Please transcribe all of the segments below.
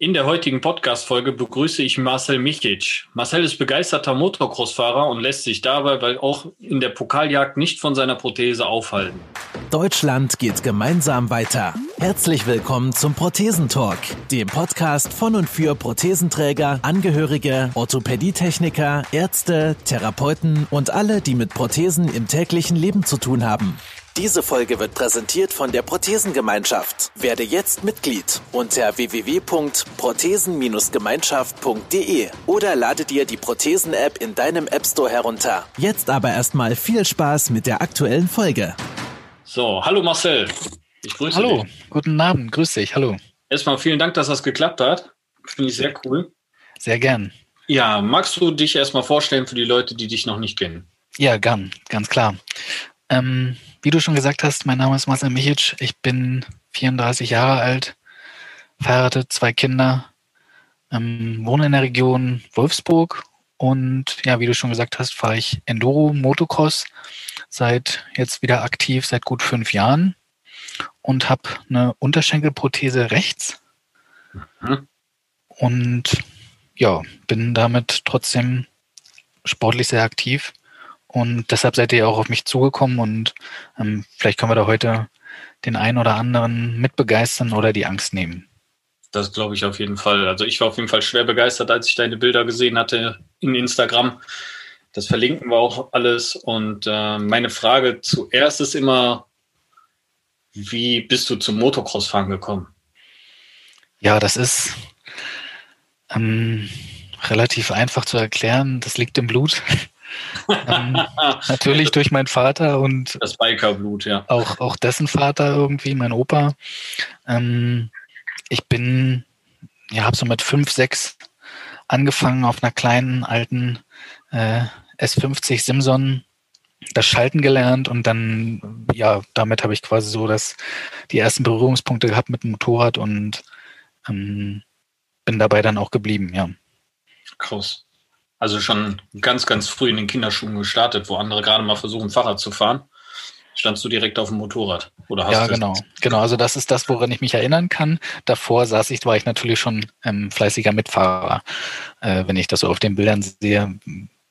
In der heutigen Podcast-Folge begrüße ich Marcel Michic. Marcel ist begeisterter Motocross-Fahrer und lässt sich dabei weil auch in der Pokaljagd nicht von seiner Prothese aufhalten. Deutschland geht gemeinsam weiter. Herzlich willkommen zum Prothesentalk, dem Podcast von und für Prothesenträger, Angehörige, Orthopädietechniker, Ärzte, Therapeuten und alle, die mit Prothesen im täglichen Leben zu tun haben. Diese Folge wird präsentiert von der Prothesengemeinschaft. Werde jetzt Mitglied unter www.prothesen-gemeinschaft.de oder lade dir die Prothesen-App in deinem App Store herunter. Jetzt aber erstmal viel Spaß mit der aktuellen Folge. So, hallo Marcel. Ich grüße hallo, dich. guten Abend, grüß dich, hallo. Erstmal vielen Dank, dass das geklappt hat. Finde ich sehr cool. Sehr gern. Ja, magst du dich erstmal vorstellen für die Leute, die dich noch nicht kennen? Ja, gern, ganz klar. Ähm, wie du schon gesagt hast, mein Name ist Marcel Michic. Ich bin 34 Jahre alt, verheiratet, zwei Kinder, ähm, wohne in der Region Wolfsburg und ja, wie du schon gesagt hast, fahre ich Enduro Motocross seit jetzt wieder aktiv seit gut fünf Jahren und habe eine Unterschenkelprothese rechts mhm. und ja, bin damit trotzdem sportlich sehr aktiv und deshalb seid ihr auch auf mich zugekommen und ähm, vielleicht können wir da heute den einen oder anderen mitbegeistern oder die Angst nehmen. Das glaube ich auf jeden Fall. Also ich war auf jeden Fall schwer begeistert, als ich deine Bilder gesehen hatte in Instagram. Das verlinken wir auch alles. Und äh, meine Frage zuerst ist immer, wie bist du zum Motocross-Fahren gekommen? Ja, das ist ähm, relativ einfach zu erklären. Das liegt im Blut ähm, natürlich durch meinen Vater und das Bikerblut, ja. Auch, auch dessen Vater irgendwie, mein Opa. Ähm, ich bin, ja, habe so mit fünf, sechs angefangen auf einer kleinen alten äh, S50 Simson das Schalten gelernt und dann, ja, damit habe ich quasi so das, die ersten Berührungspunkte gehabt mit dem Motorrad und ähm, bin dabei dann auch geblieben, ja. Krass. Also schon ganz, ganz früh in den Kinderschuhen gestartet, wo andere gerade mal versuchen, Fahrrad zu fahren. Standst du direkt auf dem Motorrad? Oder hast ja, genau. Genau, also das ist das, woran ich mich erinnern kann. Davor saß ich, war ich natürlich schon ähm, fleißiger Mitfahrer. Äh, wenn ich das so auf den Bildern sehe,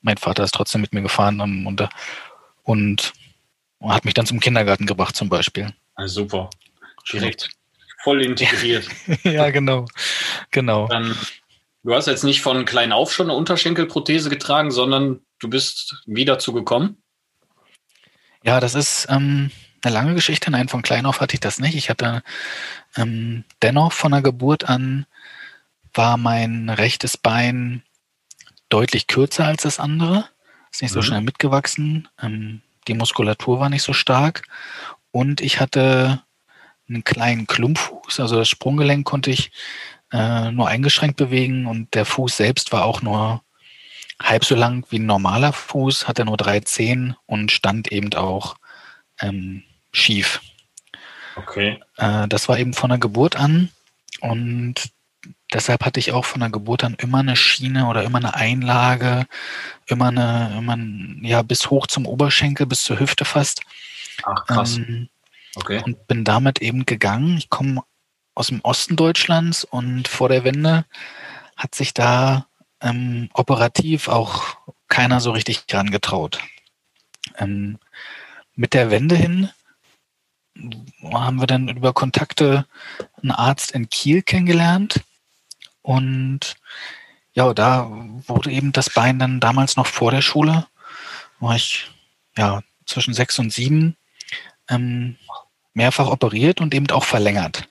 mein Vater ist trotzdem mit mir gefahren ähm, und, und, und hat mich dann zum Kindergarten gebracht zum Beispiel. Also super. Direkt voll integriert. ja, genau. Genau. Dann Du hast jetzt nicht von klein auf schon eine Unterschenkelprothese getragen, sondern du bist wie dazu gekommen? Ja, das ist ähm, eine lange Geschichte. Nein, von klein auf hatte ich das nicht. Ich hatte ähm, dennoch von der Geburt an war mein rechtes Bein deutlich kürzer als das andere. Ist nicht so mhm. schnell mitgewachsen. Ähm, die Muskulatur war nicht so stark. Und ich hatte einen kleinen Klumpfuß. Also das Sprunggelenk konnte ich äh, nur eingeschränkt bewegen und der Fuß selbst war auch nur halb so lang wie ein normaler Fuß, hatte nur drei Zehen und stand eben auch ähm, schief. Okay. Äh, das war eben von der Geburt an und deshalb hatte ich auch von der Geburt an immer eine Schiene oder immer eine Einlage, immer eine, immer ein, ja, bis hoch zum Oberschenkel, bis zur Hüfte fast. Ach, krass. Ähm, okay. Und bin damit eben gegangen. Ich komme aus dem Osten Deutschlands und vor der Wende hat sich da ähm, operativ auch keiner so richtig dran getraut. Ähm, mit der Wende hin haben wir dann über Kontakte einen Arzt in Kiel kennengelernt und ja, da wurde eben das Bein dann damals noch vor der Schule, war ich ja zwischen sechs und sieben ähm, mehrfach operiert und eben auch verlängert.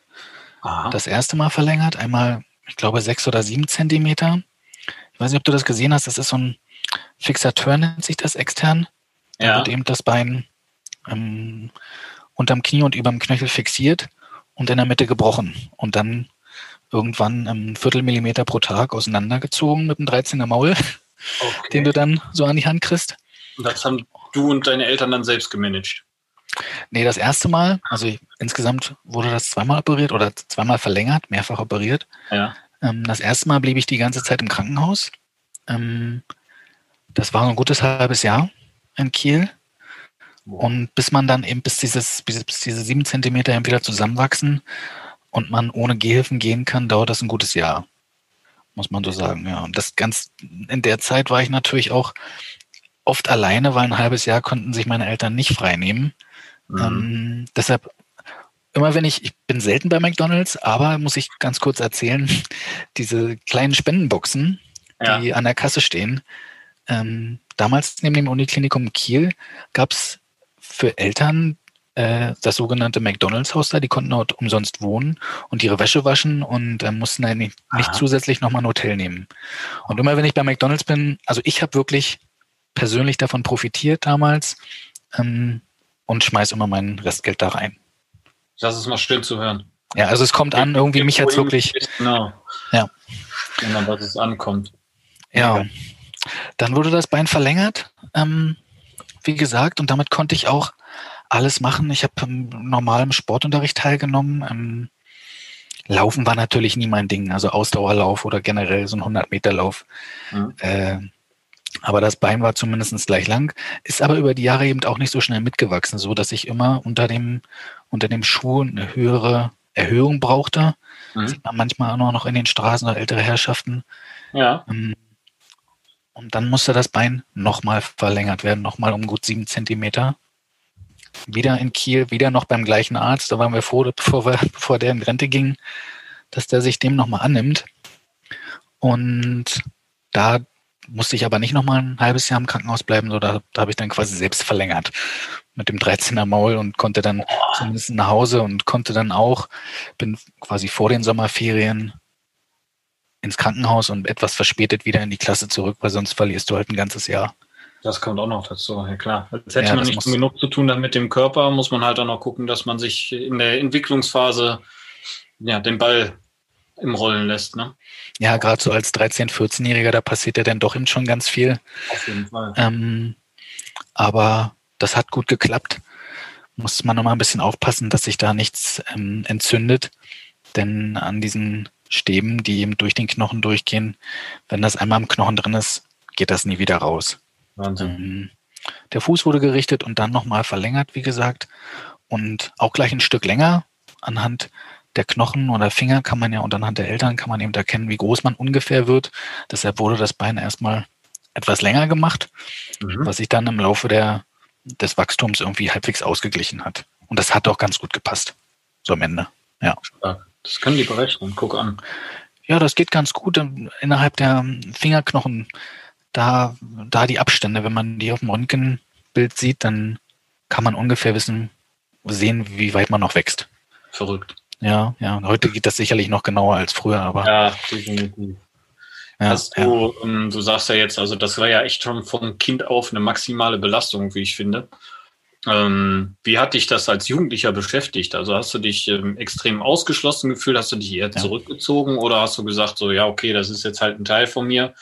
Aha. das erste Mal verlängert. Einmal, ich glaube, sechs oder sieben Zentimeter. Ich weiß nicht, ob du das gesehen hast. Das ist so ein Fixateur, nennt sich das extern. Da ja. wird eben das Bein ähm, unterm Knie und überm Knöchel fixiert und in der Mitte gebrochen. Und dann irgendwann ein Viertelmillimeter pro Tag auseinandergezogen mit einem 13er Maul, okay. den du dann so an die Hand kriegst. Das haben du und deine Eltern dann selbst gemanagt? Nee, das erste Mal, also ich, insgesamt wurde das zweimal operiert oder zweimal verlängert, mehrfach operiert. Ja. Ähm, das erste Mal blieb ich die ganze Zeit im Krankenhaus. Ähm, das war ein gutes halbes Jahr in Kiel. Und bis man dann eben bis dieses, bis, bis diese sieben Zentimeter eben wieder zusammenwachsen und man ohne Gehhilfen gehen kann, dauert das ein gutes Jahr. Muss man so sagen, ja. Und das ganz, in der Zeit war ich natürlich auch oft alleine, weil ein halbes Jahr konnten sich meine Eltern nicht freinehmen. Mhm. Ähm, deshalb immer wenn ich, ich bin selten bei McDonalds, aber muss ich ganz kurz erzählen, diese kleinen Spendenboxen, ja. die an der Kasse stehen. Ähm, damals neben dem Uniklinikum Kiel gab es für Eltern äh, das sogenannte McDonalds-Haus da, die konnten dort umsonst wohnen und ihre Wäsche waschen und äh, mussten dann nicht, nicht zusätzlich nochmal ein Hotel nehmen. Und immer wenn ich bei McDonalds bin, also ich habe wirklich persönlich davon profitiert damals ähm, und schmeiß immer mein Restgeld da rein. Das ist mal schön zu hören. Ja, also es kommt an, irgendwie mich hat wirklich. Genau. Ja. Genau, was es ankommt. Ja. Dann wurde das Bein verlängert, ähm, wie gesagt, und damit konnte ich auch alles machen. Ich habe im normalen Sportunterricht teilgenommen. Ähm, Laufen war natürlich nie mein Ding, also Ausdauerlauf oder generell so ein 100-Meter-Lauf. Mhm. Äh, aber das Bein war zumindest gleich lang, ist aber über die Jahre eben auch nicht so schnell mitgewachsen, so dass ich immer unter dem, unter dem Schuh eine höhere Erhöhung brauchte. Mhm. Sieht man manchmal auch noch in den Straßen oder ältere Herrschaften. Ja. Ähm, und dann musste das Bein nochmal verlängert werden, nochmal um gut sieben Zentimeter. Wieder in Kiel, wieder noch beim gleichen Arzt. Da waren wir froh, bevor, wir, bevor der in Rente ging, dass der sich dem nochmal annimmt. Und da musste ich aber nicht nochmal ein halbes Jahr im Krankenhaus bleiben, so da, da habe ich dann quasi selbst verlängert mit dem 13er Maul und konnte dann zumindest nach Hause und konnte dann auch, bin quasi vor den Sommerferien ins Krankenhaus und etwas verspätet wieder in die Klasse zurück, weil sonst verlierst du halt ein ganzes Jahr. Das kommt auch noch dazu, ja klar. Als hätte ja, man nicht genug zu tun dann mit dem Körper, muss man halt auch noch gucken, dass man sich in der Entwicklungsphase ja, den Ball im Rollen lässt. Ne? Ja, gerade so als 13-, 14-Jähriger, da passiert ja dann doch eben schon ganz viel. Auf jeden Fall. Ähm, aber das hat gut geklappt. Muss man noch mal ein bisschen aufpassen, dass sich da nichts ähm, entzündet. Denn an diesen Stäben, die eben durch den Knochen durchgehen, wenn das einmal im Knochen drin ist, geht das nie wieder raus. Wahnsinn. Ähm, der Fuß wurde gerichtet und dann nochmal verlängert, wie gesagt. Und auch gleich ein Stück länger anhand der Knochen oder Finger kann man ja und anhand der Eltern kann man eben erkennen, wie groß man ungefähr wird. Deshalb wurde das Bein erstmal etwas länger gemacht, mhm. was sich dann im Laufe der, des Wachstums irgendwie halbwegs ausgeglichen hat. Und das hat auch ganz gut gepasst. So am Ende. Ja. Das können die berechnen. Guck an. Ja, das geht ganz gut innerhalb der Fingerknochen. Da, da die Abstände, wenn man die auf dem Röntgenbild sieht, dann kann man ungefähr wissen, sehen, wie weit man noch wächst. Verrückt. Ja, ja. Und heute geht das sicherlich noch genauer als früher, aber. Ja, definitiv. Ja, Hast du, ja. ähm, du sagst ja jetzt, also das war ja echt schon vom Kind auf eine maximale Belastung, wie ich finde. Ähm, wie hat dich das als Jugendlicher beschäftigt? Also hast du dich ähm, extrem ausgeschlossen gefühlt? Hast du dich eher ja. zurückgezogen oder hast du gesagt, so ja, okay, das ist jetzt halt ein Teil von mir?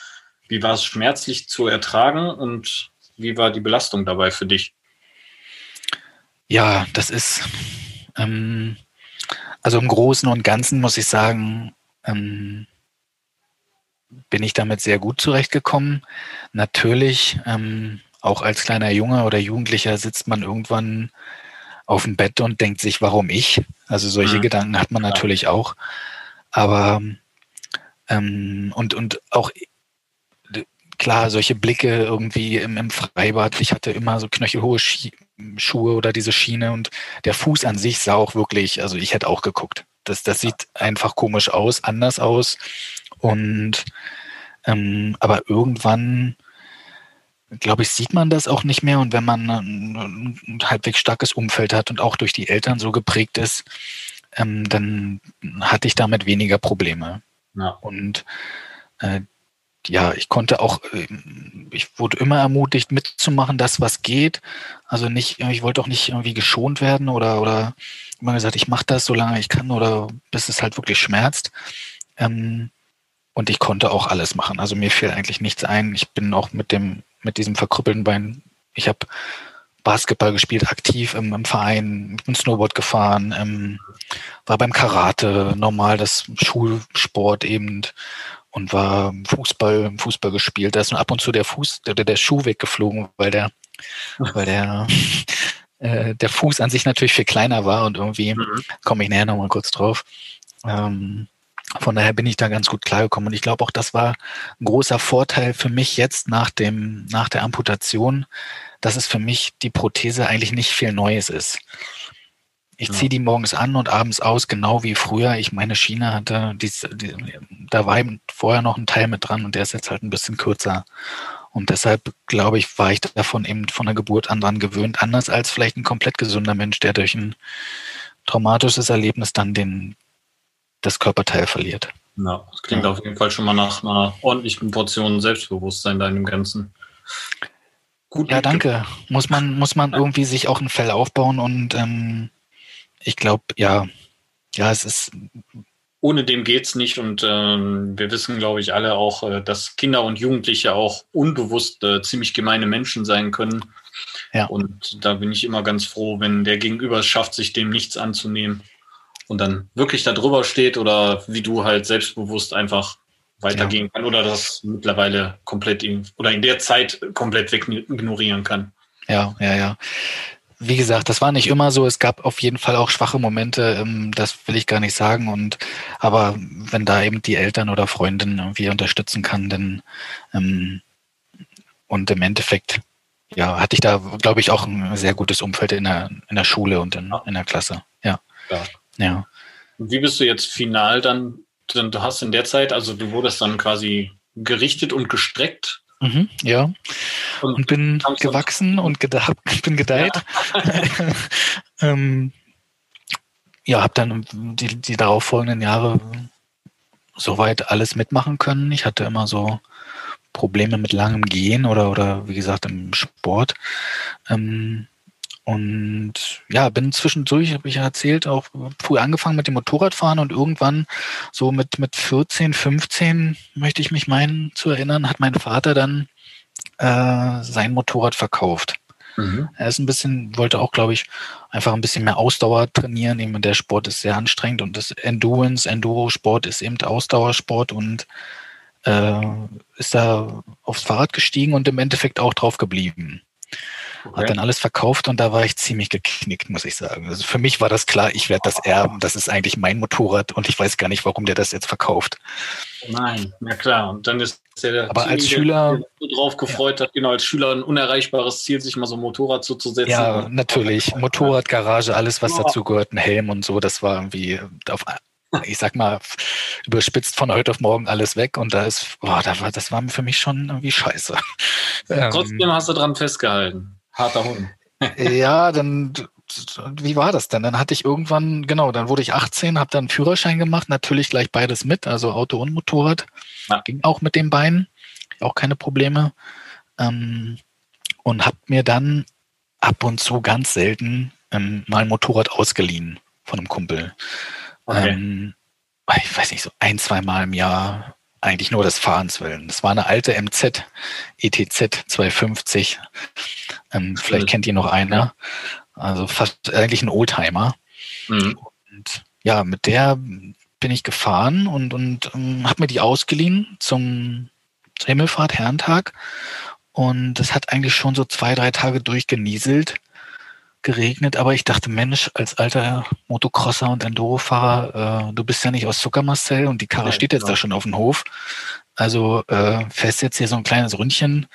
Wie war es schmerzlich zu ertragen und wie war die Belastung dabei für dich? Ja, das ist, ähm, also im Großen und Ganzen muss ich sagen, ähm, bin ich damit sehr gut zurechtgekommen. Natürlich, ähm, auch als kleiner Junge oder Jugendlicher sitzt man irgendwann auf dem Bett und denkt sich, warum ich? Also solche mhm. Gedanken hat man natürlich auch. Aber ähm, und, und auch klar, solche Blicke irgendwie im, im Freibad. Ich hatte immer so knöchelhohe Schuhe oder diese Schiene und der Fuß an sich sah auch wirklich, also ich hätte auch geguckt. Das, das sieht einfach komisch aus, anders aus. Und ähm, aber irgendwann, glaube ich, sieht man das auch nicht mehr. Und wenn man ein, ein halbwegs starkes Umfeld hat und auch durch die Eltern so geprägt ist, ähm, dann hatte ich damit weniger Probleme. Ja. Und äh, ja, ich konnte auch, ähm, ich wurde immer ermutigt mitzumachen, das was geht. Also nicht, ich wollte auch nicht irgendwie geschont werden oder, oder immer gesagt, ich mache das, solange ich kann oder bis es halt wirklich schmerzt. Ähm, und ich konnte auch alles machen. Also mir fiel eigentlich nichts ein. Ich bin auch mit dem, mit diesem verkrüppelten Bein, ich habe Basketball gespielt, aktiv im, im Verein, bin Snowboard gefahren, ähm, war beim Karate, normal das Schulsport eben und war Fußball, Fußball gespielt. Da ist nur ab und zu der Fuß, der, der Schuh weggeflogen, weil der, weil der, äh, der Fuß an sich natürlich viel kleiner war und irgendwie, mhm. komme ich näher nochmal kurz drauf, Ähm, von daher bin ich da ganz gut klargekommen. Und ich glaube auch, das war ein großer Vorteil für mich jetzt nach dem, nach der Amputation, dass es für mich die Prothese eigentlich nicht viel Neues ist. Ich ziehe die morgens an und abends aus, genau wie früher. Ich meine Schiene hatte, die, die, da war eben vorher noch ein Teil mit dran und der ist jetzt halt ein bisschen kürzer. Und deshalb, glaube ich, war ich davon eben von der Geburt an dran gewöhnt, anders als vielleicht ein komplett gesunder Mensch, der durch ein traumatisches Erlebnis dann den, das Körperteil verliert. Ja, das klingt ja. auf jeden Fall schon mal nach einer ordentlichen Portion Selbstbewusstsein deinem Ganzen. Gut. Ja, danke. Muss man, muss man irgendwie sich auch ein Fell aufbauen und ähm, ich glaube, ja, ja, es ist. Ohne dem geht's nicht und ähm, wir wissen, glaube ich, alle auch, äh, dass Kinder und Jugendliche auch unbewusst äh, ziemlich gemeine Menschen sein können. Ja. Und da bin ich immer ganz froh, wenn der Gegenüber es schafft, sich dem nichts anzunehmen und dann wirklich da drüber steht oder wie du halt selbstbewusst einfach weitergehen ja. kann oder das mittlerweile komplett in, oder in der Zeit komplett wegignorieren kann. Ja, ja, ja wie gesagt, das war nicht immer so. Es gab auf jeden Fall auch schwache Momente, ähm, das will ich gar nicht sagen. Und aber wenn da eben die Eltern oder Freundin irgendwie unterstützen kann, dann ähm, und im Endeffekt, ja, hatte ich da, glaube ich, auch ein sehr gutes Umfeld in der, in der Schule und in, in der Klasse. Ja. ja. ja. Und wie bist du jetzt final dann? Du hast in der Zeit, also du wurdest dann quasi gerichtet und gestreckt Mhm, ja. Und, und bin gewachsen und geda bin gedeiht. Ja, ähm, ja habe dann die, die darauffolgenden Jahre soweit alles mitmachen können. Ich hatte immer so Probleme mit langem Gehen oder, oder wie gesagt im Sport. Ähm, und ja, bin zwischendurch, habe ich ja erzählt, auch früh angefangen mit dem Motorradfahren und irgendwann so mit, mit 14, 15, möchte ich mich meinen zu erinnern, hat mein Vater dann äh, sein Motorrad verkauft. Mhm. Er ist ein bisschen, wollte auch, glaube ich, einfach ein bisschen mehr Ausdauer trainieren. Eben der Sport ist sehr anstrengend und das Endurance, Enduro-Sport ist eben Ausdauersport und äh, ist da aufs Fahrrad gestiegen und im Endeffekt auch drauf geblieben. Okay. Hat dann alles verkauft und da war ich ziemlich geknickt, muss ich sagen. Also für mich war das klar, ich werde das erben. Das ist eigentlich mein Motorrad und ich weiß gar nicht, warum der das jetzt verkauft. Nein, na klar. Und dann ist der Aber als Schüler so drauf gefreut ja. hat, genau als Schüler ein unerreichbares Ziel, sich mal so ein Motorrad zuzusetzen. Ja, natürlich. Motorrad, Garage, alles, was dazu gehört, ein Helm und so, das war irgendwie auf ich sag mal, überspitzt von heute auf morgen alles weg und da ist, boah, das war, das war für mich schon irgendwie scheiße. Trotzdem hast du dran festgehalten. Harter Hund. ja, dann, wie war das denn? Dann hatte ich irgendwann, genau, dann wurde ich 18, habe dann einen Führerschein gemacht, natürlich gleich beides mit, also Auto und Motorrad. Ja. Ging auch mit den Beinen, auch keine Probleme. Ähm, und habe mir dann ab und zu ganz selten ähm, mal ein Motorrad ausgeliehen von einem Kumpel. Okay. Ähm, ich weiß nicht, so ein, zwei Mal im Jahr eigentlich nur des Fahrens willen. Das war eine alte MZ, ETZ 250. Ähm, vielleicht kennt ihr noch einer. Also fast eigentlich ein Oldtimer. Mhm. Und ja, mit der bin ich gefahren und, und ähm, habe mir die ausgeliehen zum Himmelfahrt, Herrentag. Und es hat eigentlich schon so zwei, drei Tage durchgenieselt geregnet, aber ich dachte, Mensch, als alter Motocrosser und Enduro-Fahrer, äh, du bist ja nicht aus Zucker, Marcel, und die Karre Nein, steht jetzt genau. da schon auf dem Hof. Also äh, fährst jetzt hier so ein kleines Ründchen,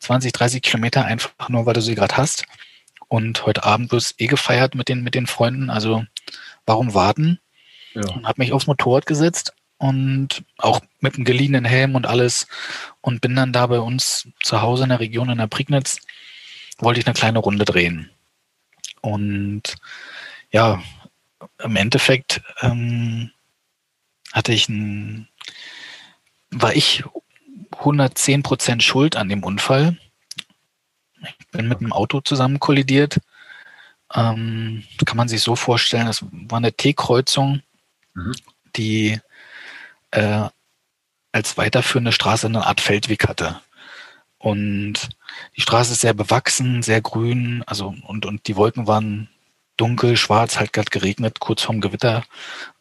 20, 30 Kilometer einfach nur, weil du sie gerade hast. Und heute Abend wirst eh gefeiert mit den, mit den Freunden. Also warum warten? Ja. Und habe mich aufs Motorrad gesetzt und auch mit einem geliehenen Helm und alles und bin dann da bei uns zu Hause in der Region in der Prignitz, wollte ich eine kleine Runde drehen. Und ja, im Endeffekt ähm, hatte ich ein, war ich 110 Prozent schuld an dem Unfall. Ich bin mit einem Auto zusammen kollidiert. Ähm, kann man sich so vorstellen, es war eine T-Kreuzung, mhm. die äh, als weiterführende Straße eine Art Feldweg hatte. Und die Straße ist sehr bewachsen, sehr grün, also und, und die Wolken waren dunkel, schwarz, halt gerade geregnet, kurz vorm Gewitter.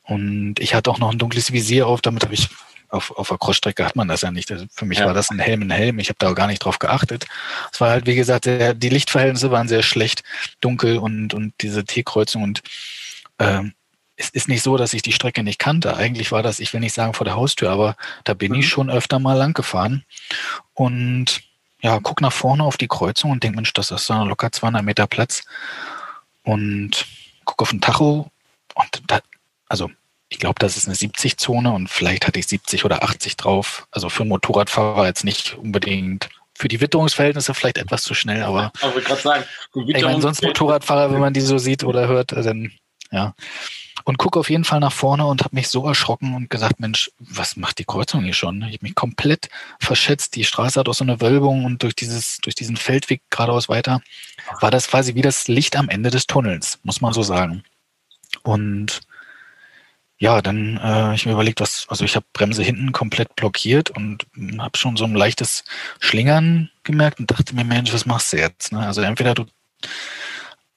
Und ich hatte auch noch ein dunkles Visier auf, damit habe ich auf, auf der Crossstrecke hat man das ja nicht. Für mich ja. war das ein Helm in Helm. Ich habe da auch gar nicht drauf geachtet. Es war halt, wie gesagt, der, die Lichtverhältnisse waren sehr schlecht, dunkel und, und diese T-Kreuzung und ähm, es ist nicht so, dass ich die Strecke nicht kannte. Eigentlich war das, ich will nicht sagen vor der Haustür, aber da bin mhm. ich schon öfter mal lang gefahren. Und ja, guck nach vorne auf die Kreuzung und denk, Mensch, das ist da locker 200 Meter Platz. Und guck auf den Tacho und da, also ich glaube, das ist eine 70-Zone und vielleicht hatte ich 70 oder 80 drauf. Also für Motorradfahrer jetzt nicht unbedingt. Für die Witterungsverhältnisse vielleicht etwas zu schnell, aber. Aber ich gerade sagen, ich meine, sonst Motorradfahrer, wenn man die so sieht oder hört, dann ja. Und gucke auf jeden Fall nach vorne und habe mich so erschrocken und gesagt, Mensch, was macht die Kreuzung hier schon? Ich habe mich komplett verschätzt. Die Straße hat auch so eine Wölbung und durch dieses, durch diesen Feldweg geradeaus weiter war das quasi wie das Licht am Ende des Tunnels, muss man so sagen. Und ja, dann äh, ich mir überlegt, was, also ich habe Bremse hinten komplett blockiert und habe schon so ein leichtes Schlingern gemerkt und dachte mir, Mensch, was machst du jetzt? Ne? Also entweder du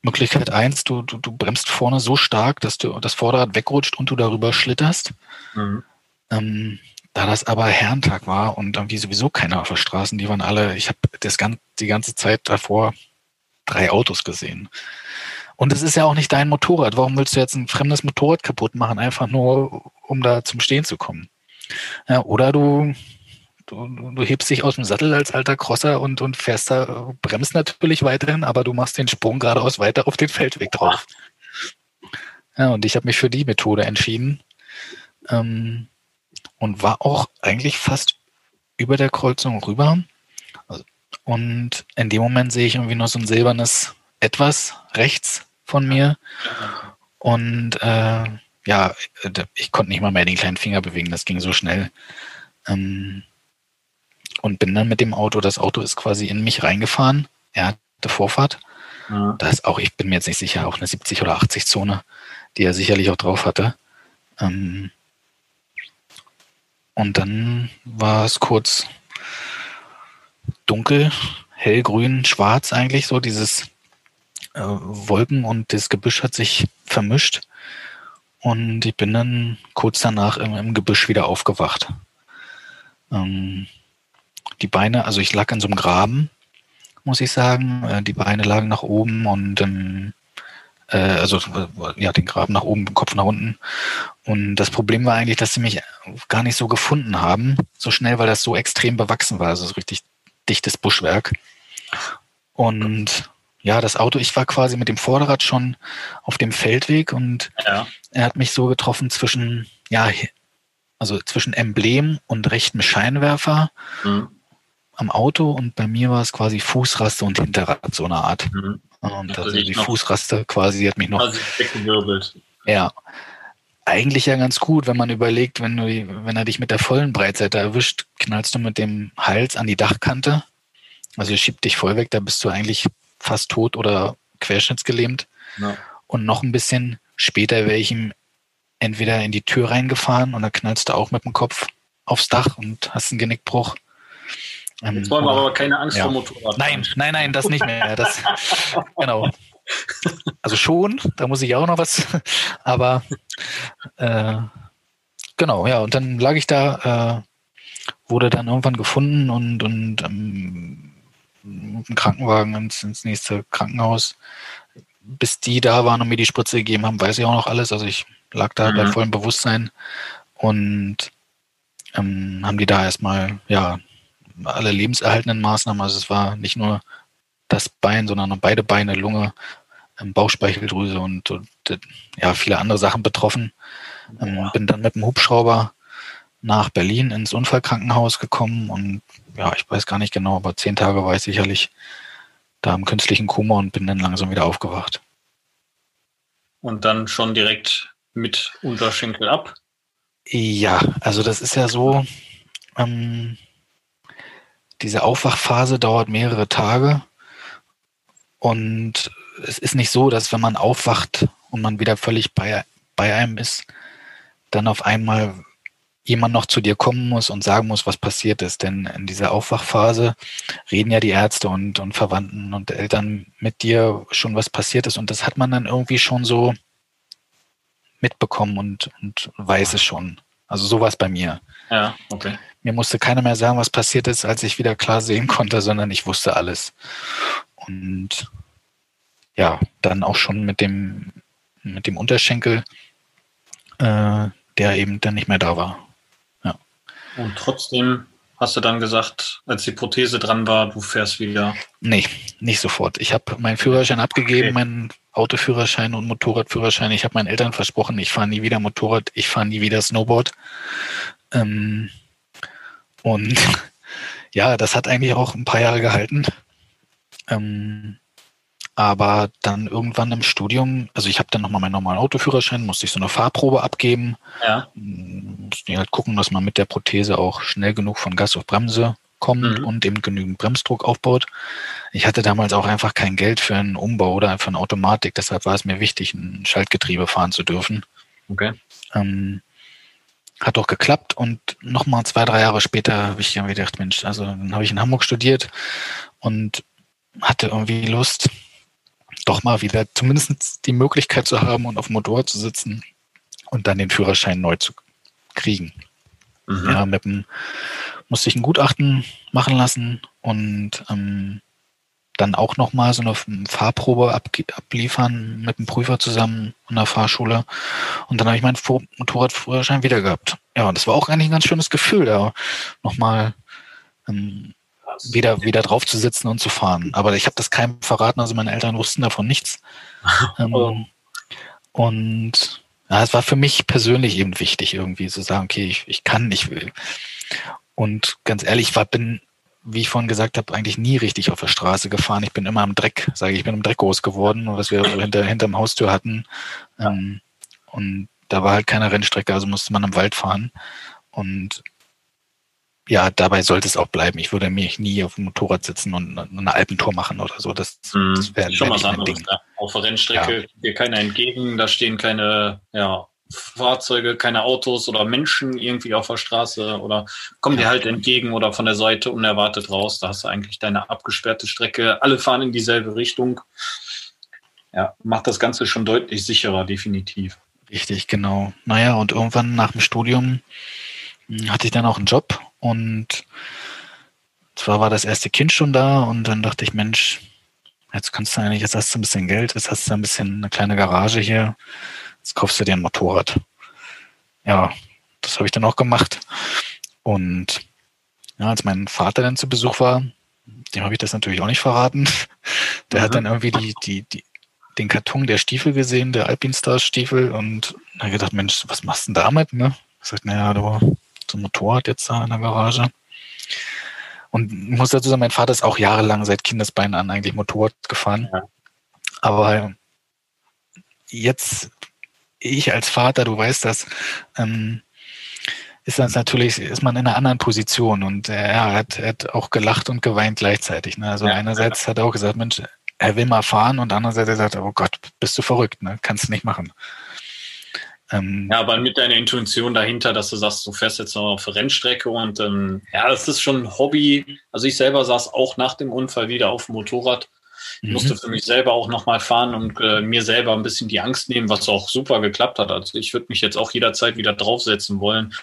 Möglichkeit eins, du, du, du bremst vorne so stark, dass du das Vorderrad wegrutscht und du darüber schlitterst. Mhm. Ähm, da das aber Herrentag war und irgendwie sowieso keiner auf der Straße, die waren alle, ich habe das ganz, die ganze Zeit davor drei Autos gesehen. Und es ist ja auch nicht dein Motorrad. Warum willst du jetzt ein fremdes Motorrad kaputt machen, einfach nur, um da zum Stehen zu kommen? Ja, oder du, du, du hebst dich aus dem Sattel als alter Crosser und, und fährst da, bremst natürlich weiterhin, aber du machst den Sprung geradeaus weiter auf den Feldweg drauf. Ja, und ich habe mich für die Methode entschieden ähm, und war auch eigentlich fast über der Kreuzung rüber. Und in dem Moment sehe ich irgendwie noch so ein silbernes Etwas rechts von mir. Und äh, ja, ich konnte nicht mal mehr den kleinen Finger bewegen, das ging so schnell. Ähm, und bin dann mit dem Auto, das Auto ist quasi in mich reingefahren. Er hatte Vorfahrt. Ja. Da ist auch, ich bin mir jetzt nicht sicher, auch eine 70 oder 80 Zone, die er sicherlich auch drauf hatte. Ähm, und dann war es kurz dunkel, hellgrün, schwarz eigentlich, so dieses äh, Wolken und das Gebüsch hat sich vermischt. Und ich bin dann kurz danach im, im Gebüsch wieder aufgewacht. Ähm, die Beine, also ich lag in so einem Graben, muss ich sagen. Äh, die Beine lagen nach oben und ähm, äh, also äh, ja, den Graben nach oben, Kopf nach unten. Und das Problem war eigentlich, dass sie mich gar nicht so gefunden haben, so schnell, weil das so extrem bewachsen war, also so richtig dichtes Buschwerk. Und ja, das Auto, ich war quasi mit dem Vorderrad schon auf dem Feldweg und ja. er hat mich so getroffen zwischen, ja, also zwischen Emblem und rechtem Scheinwerfer mhm. am Auto und bei mir war es quasi Fußraste und Hinterrad, so eine Art. Mhm. Und also die Fußraste quasi hat mich noch. Quasi weggewirbelt. Ja. Eigentlich ja ganz gut, wenn man überlegt, wenn du, wenn er dich mit der vollen Breitseite erwischt, knallst du mit dem Hals an die Dachkante. Also schiebt dich voll weg, da bist du eigentlich fast tot oder querschnittsgelähmt. Ja. Und noch ein bisschen später wäre ich ihm entweder in die Tür reingefahren und dann knallst du auch mit dem Kopf aufs Dach und hast einen Genickbruch. Ähm, Jetzt wollen wir aber keine Angst ja. vor Motorrad. Nein, nein, nein, das nicht mehr. Das, genau. Also schon, da muss ich auch noch was, aber äh, genau, ja, und dann lag ich da, äh, wurde dann irgendwann gefunden und, und ähm, mit dem Krankenwagen ins, ins nächste Krankenhaus. Bis die da waren und mir die Spritze gegeben haben, weiß ich auch noch alles. Also ich lag da mhm. bei vollem Bewusstsein und ähm, haben die da erstmal, ja, alle lebenserhaltenden Maßnahmen. Also es war nicht nur das Bein, sondern beide Beine, Lunge, ähm, Bauchspeicheldrüse und, und, ja, viele andere Sachen betroffen. Ähm, bin dann mit dem Hubschrauber nach Berlin ins Unfallkrankenhaus gekommen und ja, ich weiß gar nicht genau, aber zehn Tage war ich sicherlich da im künstlichen Koma und bin dann langsam wieder aufgewacht. Und dann schon direkt mit Unterschenkel ab? Ja, also das ist ja so, ähm, diese Aufwachphase dauert mehrere Tage und es ist nicht so, dass wenn man aufwacht und man wieder völlig bei, bei einem ist, dann auf einmal jemand noch zu dir kommen muss und sagen muss, was passiert ist. Denn in dieser Aufwachphase reden ja die Ärzte und, und Verwandten und Eltern mit dir schon, was passiert ist. Und das hat man dann irgendwie schon so mitbekommen und, und weiß es schon. Also sowas bei mir. Ja, okay. Mir musste keiner mehr sagen, was passiert ist, als ich wieder klar sehen konnte, sondern ich wusste alles. Und ja, dann auch schon mit dem, mit dem Unterschenkel äh, der eben dann nicht mehr da war. Ja. Und trotzdem hast du dann gesagt, als die Prothese dran war, du fährst wieder? Nee, nicht sofort. Ich habe meinen Führerschein abgegeben, okay. meinen Autoführerschein und Motorradführerschein. Ich habe meinen Eltern versprochen, ich fahre nie wieder Motorrad, ich fahre nie wieder Snowboard. Ähm, und ja, das hat eigentlich auch ein paar Jahre gehalten. Ähm, aber dann irgendwann im Studium, also ich habe dann nochmal meinen normalen Autoführerschein, musste ich so eine Fahrprobe abgeben. Ja. Musste halt gucken, dass man mit der Prothese auch schnell genug von Gas auf Bremse kommt mhm. und eben genügend Bremsdruck aufbaut. Ich hatte damals auch einfach kein Geld für einen Umbau oder für eine Automatik, deshalb war es mir wichtig, ein Schaltgetriebe fahren zu dürfen. Okay. Ähm, hat doch geklappt und nochmal zwei, drei Jahre später habe ich irgendwie gedacht, Mensch, also dann habe ich in Hamburg studiert und hatte irgendwie Lust, doch mal wieder zumindest die Möglichkeit zu haben und auf dem Motorrad zu sitzen und dann den Führerschein neu zu kriegen. Mhm. Ja, mit dem musste ich ein Gutachten machen lassen und ähm, dann auch nochmal so eine Fahrprobe ab, abliefern mit dem Prüfer zusammen in der Fahrschule. Und dann habe ich meinen Motorradführerschein wieder gehabt. Ja, und das war auch eigentlich ein ganz schönes Gefühl, da nochmal ähm, wieder, wieder drauf zu sitzen und zu fahren. Aber ich habe das keinem verraten, also meine Eltern wussten davon nichts. ähm, oh. Und ja, es war für mich persönlich eben wichtig, irgendwie zu sagen, okay, ich, ich kann, ich will. Und ganz ehrlich, ich bin, wie ich vorhin gesagt habe, eigentlich nie richtig auf der Straße gefahren. Ich bin immer im Dreck, sage ich, ich bin im Dreck groß geworden, was wir hinter, hinterm Haustür hatten. Ähm, und da war halt keine Rennstrecke, also musste man im Wald fahren. Und ja, dabei sollte es auch bleiben. Ich würde mich nie auf dem Motorrad sitzen und eine Alpentour machen oder so. Das, mm, das wäre schon wär mal mein Ding. Ja. Auf der Rennstrecke ja. dir keiner entgegen, da stehen keine ja, Fahrzeuge, keine Autos oder Menschen irgendwie auf der Straße oder kommen dir halt entgegen oder von der Seite unerwartet raus. Da hast du eigentlich deine abgesperrte Strecke. Alle fahren in dieselbe Richtung. Ja, macht das Ganze schon deutlich sicherer, definitiv. Richtig, genau. Naja, und irgendwann nach dem Studium hm, hatte ich dann auch einen Job und zwar war das erste Kind schon da und dann dachte ich, Mensch, jetzt kannst du eigentlich, jetzt hast du ein bisschen Geld, jetzt hast du ein bisschen eine kleine Garage hier, jetzt kaufst du dir ein Motorrad. Ja, das habe ich dann auch gemacht. Und ja, als mein Vater dann zu Besuch war, dem habe ich das natürlich auch nicht verraten. Der mhm. hat dann irgendwie die, die, die, den Karton der Stiefel gesehen, der Alpinstars Stiefel und hat gedacht, Mensch, was machst du denn damit? Ne? Ich sagte, naja, du so ein Motorrad jetzt da in der Garage. Und ich muss dazu sagen, mein Vater ist auch jahrelang seit Kindesbeinen an eigentlich Motorrad gefahren. Ja. Aber jetzt, ich als Vater, du weißt das, ähm, ist das natürlich, ist man in einer anderen Position und er hat, er hat auch gelacht und geweint gleichzeitig. Ne? Also ja, einerseits ja. hat er auch gesagt, Mensch, er will mal fahren und andererseits hat er gesagt, oh Gott, bist du verrückt, ne? kannst du nicht machen. Ähm, ja, aber mit deiner Intuition dahinter, dass du sagst, du fährst jetzt noch auf Rennstrecke und ähm, ja, das ist schon ein Hobby. Also ich selber saß auch nach dem Unfall wieder auf dem Motorrad. Ich mhm. musste für mich selber auch nochmal fahren und äh, mir selber ein bisschen die Angst nehmen, was auch super geklappt hat. Also ich würde mich jetzt auch jederzeit wieder draufsetzen wollen.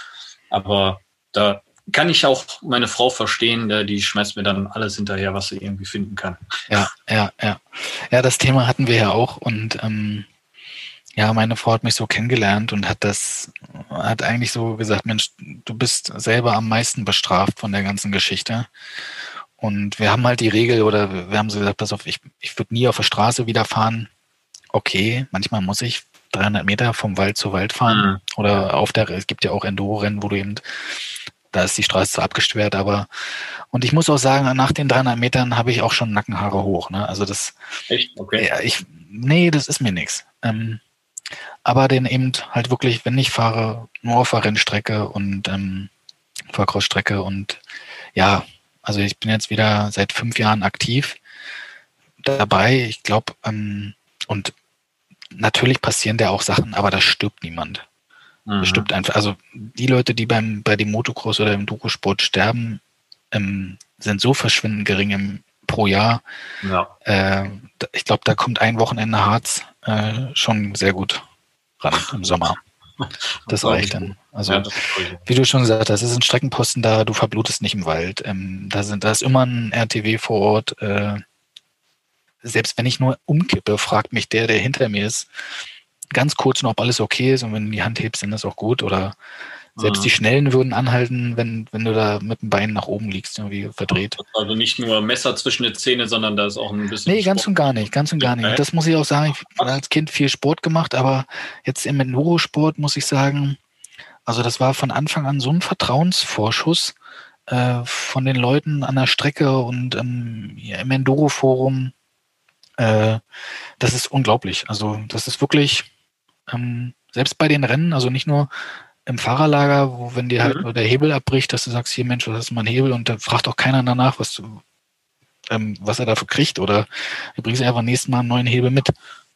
Aber da kann ich auch meine Frau verstehen, äh, die schmeißt mir dann alles hinterher, was sie irgendwie finden kann. Ja, ja, ja. Ja, das Thema hatten wir ja auch und ähm, ja, meine Frau hat mich so kennengelernt und hat das, hat eigentlich so gesagt, Mensch, du bist selber am meisten bestraft von der ganzen Geschichte. Und wir haben halt die Regel oder wir haben so gesagt, pass auf, ich, ich würde nie auf der Straße wieder fahren. Okay, manchmal muss ich 300 Meter vom Wald zu Wald fahren mhm. oder auf der, es gibt ja auch Enduro-Rennen, wo du eben, da ist die Straße zwar abgesperrt, aber, und ich muss auch sagen, nach den 300 Metern habe ich auch schon Nackenhaare hoch, ne? Also das, Echt? Okay. Ja, ich, nee, das ist mir nichts. Ähm, aber den eben halt wirklich, wenn ich fahre, nur auf der Rennstrecke und ähm, Vollcrossstrecke und ja, also ich bin jetzt wieder seit fünf Jahren aktiv dabei. Ich glaube, ähm, und natürlich passieren da auch Sachen, aber da stirbt niemand. Mhm. Das stirbt einfach. Also die Leute, die beim bei dem Motocross oder im Durosport sterben, ähm, sind so verschwindend gering im, pro Jahr. Ja. Äh, ich glaube, da kommt ein Wochenende Harz äh, schon sehr gut ran im Sommer. Das reicht dann. Also, ja, wie du schon gesagt hast, es ist ein Streckenposten da, du verblutest nicht im Wald. Ähm, da, sind, da ist immer ein RTW vor Ort. Äh, selbst wenn ich nur umkippe, fragt mich der, der hinter mir ist, ganz kurz noch, ob alles okay ist und wenn du die Hand hebst, dann ist auch gut. Oder selbst die Schnellen würden anhalten, wenn, wenn du da mit dem Bein nach oben liegst, irgendwie verdreht. Also nicht nur Messer zwischen die Zähne, sondern da ist auch ein bisschen. Nee, ganz und gar nicht, ganz und gar nicht. Und das muss ich auch sagen, ich habe als Kind viel Sport gemacht, aber jetzt im Enduro-Sport muss ich sagen, also das war von Anfang an so ein Vertrauensvorschuss äh, von den Leuten an der Strecke und ähm, im Enduro-Forum. Äh, das ist unglaublich. Also das ist wirklich, ähm, selbst bei den Rennen, also nicht nur im Fahrerlager, wo wenn dir halt mhm. der Hebel abbricht, dass du sagst, hier Mensch, was ist mein Hebel? Und da fragt auch keiner danach, was du, ähm, was er dafür kriegt. Oder du bringst einfach nächstes Mal einen neuen Hebel mit.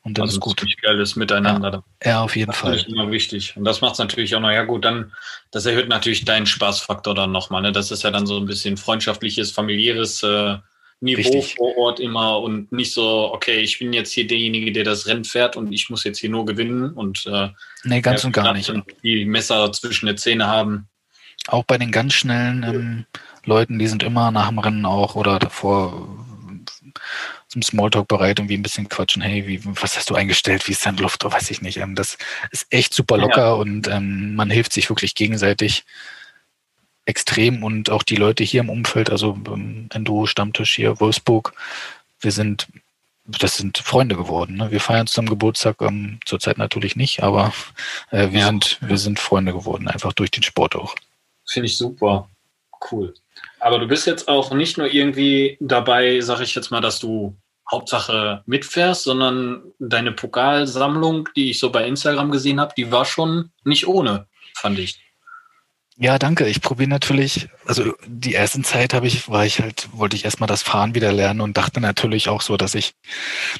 Und dann also ist gut. geiles Miteinander. Ja, ja auf jeden das Fall. Das ist immer wichtig. Und das macht es natürlich auch noch, ja gut, dann, das erhöht natürlich deinen Spaßfaktor dann nochmal. Ne? Das ist ja dann so ein bisschen freundschaftliches, familiäres äh, Niveau Richtig. vor Ort immer und nicht so, okay, ich bin jetzt hier derjenige, der das Rennen fährt und ich muss jetzt hier nur gewinnen und äh, nee, ganz und gar nicht. Die Messer zwischen den Zähne haben. Auch bei den ganz schnellen ähm, Leuten, die sind immer nach dem Rennen auch oder davor zum Smalltalk bereit, irgendwie ein bisschen quatschen. Hey, wie, was hast du eingestellt? Wie ist dein Luft? Weiß ich nicht. Ähm, das ist echt super locker ja. und ähm, man hilft sich wirklich gegenseitig extrem und auch die Leute hier im Umfeld, also im Enduro-Stammtisch hier Wolfsburg, wir sind, das sind Freunde geworden. Ne? Wir feiern zusammen Geburtstag, ähm, zurzeit natürlich nicht, aber äh, wir ja. sind, wir sind Freunde geworden, einfach durch den Sport auch. Finde ich super. Cool. Aber du bist jetzt auch nicht nur irgendwie dabei, sage ich jetzt mal, dass du Hauptsache mitfährst, sondern deine Pokalsammlung, die ich so bei Instagram gesehen habe, die war schon nicht ohne, fand ich. Ja, danke. Ich probiere natürlich, also die ersten Zeit habe ich, war ich halt, wollte ich erstmal das Fahren wieder lernen und dachte natürlich auch so, dass ich,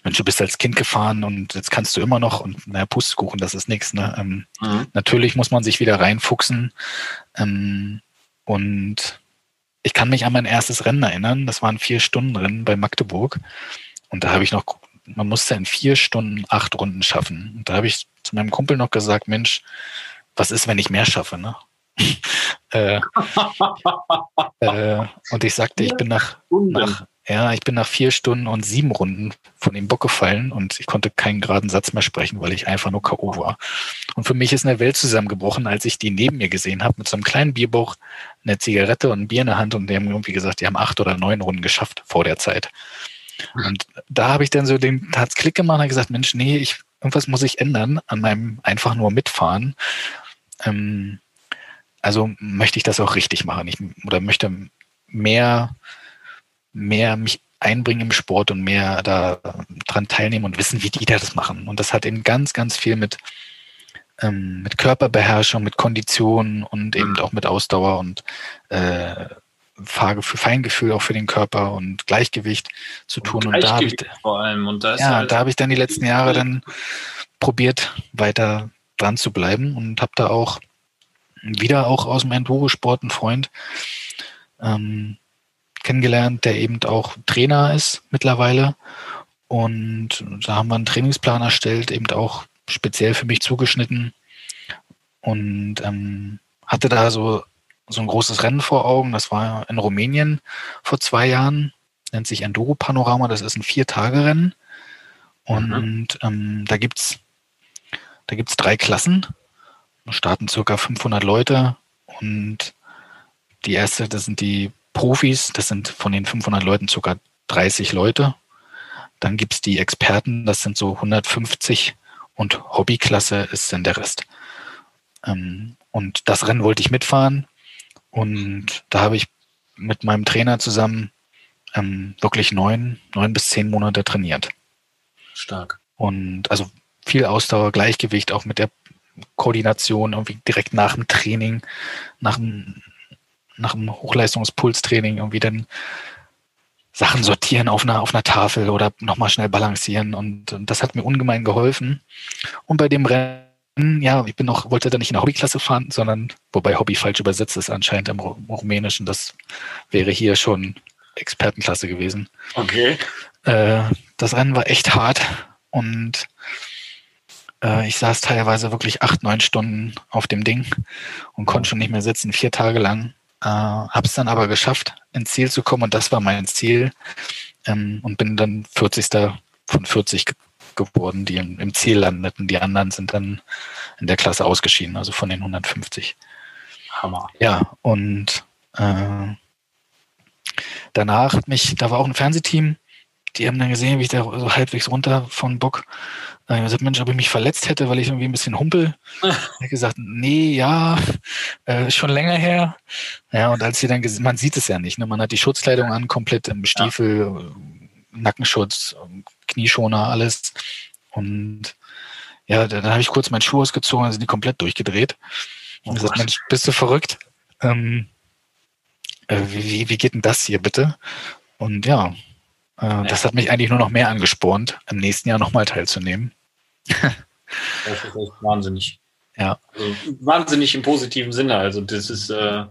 Mensch, du bist als Kind gefahren und jetzt kannst du immer noch und naja, Pustekuchen, das ist nichts. Ne? Ähm, mhm. Natürlich muss man sich wieder reinfuchsen. Ähm, und ich kann mich an mein erstes Rennen erinnern. Das waren vier Stunden Rennen bei Magdeburg. Und da habe ich noch, man musste in vier Stunden acht Runden schaffen. Und da habe ich zu meinem Kumpel noch gesagt, Mensch, was ist, wenn ich mehr schaffe? Ne? äh, äh, und ich sagte, ich bin nach, nach, ja, ich bin nach vier Stunden und sieben Runden von dem Bock gefallen und ich konnte keinen geraden Satz mehr sprechen, weil ich einfach nur K.O. war. Und für mich ist eine Welt zusammengebrochen, als ich die neben mir gesehen habe, mit so einem kleinen Bierbauch, eine Zigarette und ein Bier in der Hand und die haben irgendwie gesagt, die haben acht oder neun Runden geschafft vor der Zeit. Und da habe ich dann so den hat's Klick gemacht und gesagt, Mensch, nee, ich, irgendwas muss ich ändern an meinem einfach nur mitfahren. Ähm, also möchte ich das auch richtig machen. Ich, oder möchte mehr, mehr mich einbringen im Sport und mehr da dran teilnehmen und wissen, wie die das machen. Und das hat eben ganz, ganz viel mit, ähm, mit Körperbeherrschung, mit Kondition und eben auch mit Ausdauer und äh, Fahrgefühl, Feingefühl auch für den Körper und Gleichgewicht zu tun. Und, und da habe ich, vor allem. Und da ja, halt da habe ich dann die letzten Jahre dann probiert, weiter dran zu bleiben und habe da auch wieder auch aus dem Enduro-Sport ein Freund ähm, kennengelernt, der eben auch Trainer ist mittlerweile. Und da haben wir einen Trainingsplan erstellt, eben auch speziell für mich zugeschnitten. Und ähm, hatte da so, so ein großes Rennen vor Augen. Das war in Rumänien vor zwei Jahren. Nennt sich Enduro Panorama. Das ist ein Vier-Tage-Rennen. Und mhm. ähm, da gibt's da gibt's drei Klassen starten circa 500 Leute und die erste, das sind die Profis, das sind von den 500 Leuten circa 30 Leute. Dann gibt es die Experten, das sind so 150 und Hobbyklasse ist dann der Rest. Ähm, und das Rennen wollte ich mitfahren und da habe ich mit meinem Trainer zusammen ähm, wirklich neun, neun bis zehn Monate trainiert. Stark. Und also viel Ausdauer, Gleichgewicht, auch mit der Koordination irgendwie direkt nach dem Training, nach dem, nach dem Hochleistungspulstraining irgendwie dann Sachen sortieren auf einer, auf einer Tafel oder nochmal schnell balancieren und, und, das hat mir ungemein geholfen. Und bei dem Rennen, ja, ich bin noch, wollte da nicht in der Hobbyklasse fahren, sondern, wobei Hobby falsch übersetzt ist anscheinend im Rumänischen, das wäre hier schon Expertenklasse gewesen. Okay. Äh, das Rennen war echt hart und äh, ich saß teilweise wirklich acht, neun Stunden auf dem Ding und konnte schon nicht mehr sitzen, vier Tage lang. Äh, Habe es dann aber geschafft, ins Ziel zu kommen und das war mein Ziel. Ähm, und bin dann 40. von 40 geworden, die im, im Ziel landeten. Die anderen sind dann in der Klasse ausgeschieden, also von den 150. Hammer. Ja, und äh, danach hat mich, da war auch ein Fernsehteam, die haben dann gesehen, wie ich da so halbwegs runter von Bock. Da habe ich gesagt, Mensch, ob ich mich verletzt hätte, weil ich irgendwie ein bisschen humpel. Ich habe gesagt, nee, ja, äh, schon länger her. Ja, und als sie dann, man sieht es ja nicht, ne? man hat die Schutzkleidung an, komplett im Stiefel, ja. Nackenschutz, Knieschoner, alles. Und ja, dann habe ich kurz meinen Schuh ausgezogen, dann sind die komplett durchgedreht. Und oh gesagt, Mensch, bist du verrückt? Ähm, äh, wie, wie geht denn das hier bitte? Und ja, äh, ja. das hat mich eigentlich nur noch mehr angespornt, im nächsten Jahr nochmal teilzunehmen. Das ist echt wahnsinnig. Ja. Also, wahnsinnig im positiven Sinne. Also das ist, äh,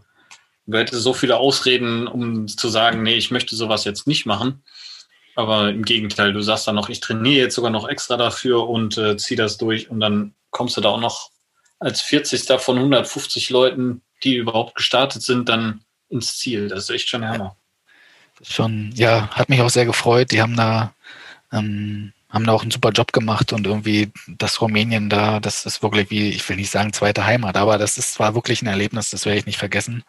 du hättest so viele Ausreden, um zu sagen, nee, ich möchte sowas jetzt nicht machen. Aber im Gegenteil, du sagst dann noch, ich trainiere jetzt sogar noch extra dafür und äh, ziehe das durch und dann kommst du da auch noch als 40. von 150 Leuten, die überhaupt gestartet sind, dann ins Ziel. Das ist echt schon Hammer. Schon, ja, hat mich auch sehr gefreut. Die haben da, ähm, haben da auch einen super Job gemacht und irgendwie das Rumänien da, das ist wirklich wie, ich will nicht sagen zweite Heimat, aber das ist zwar wirklich ein Erlebnis, das werde ich nicht vergessen.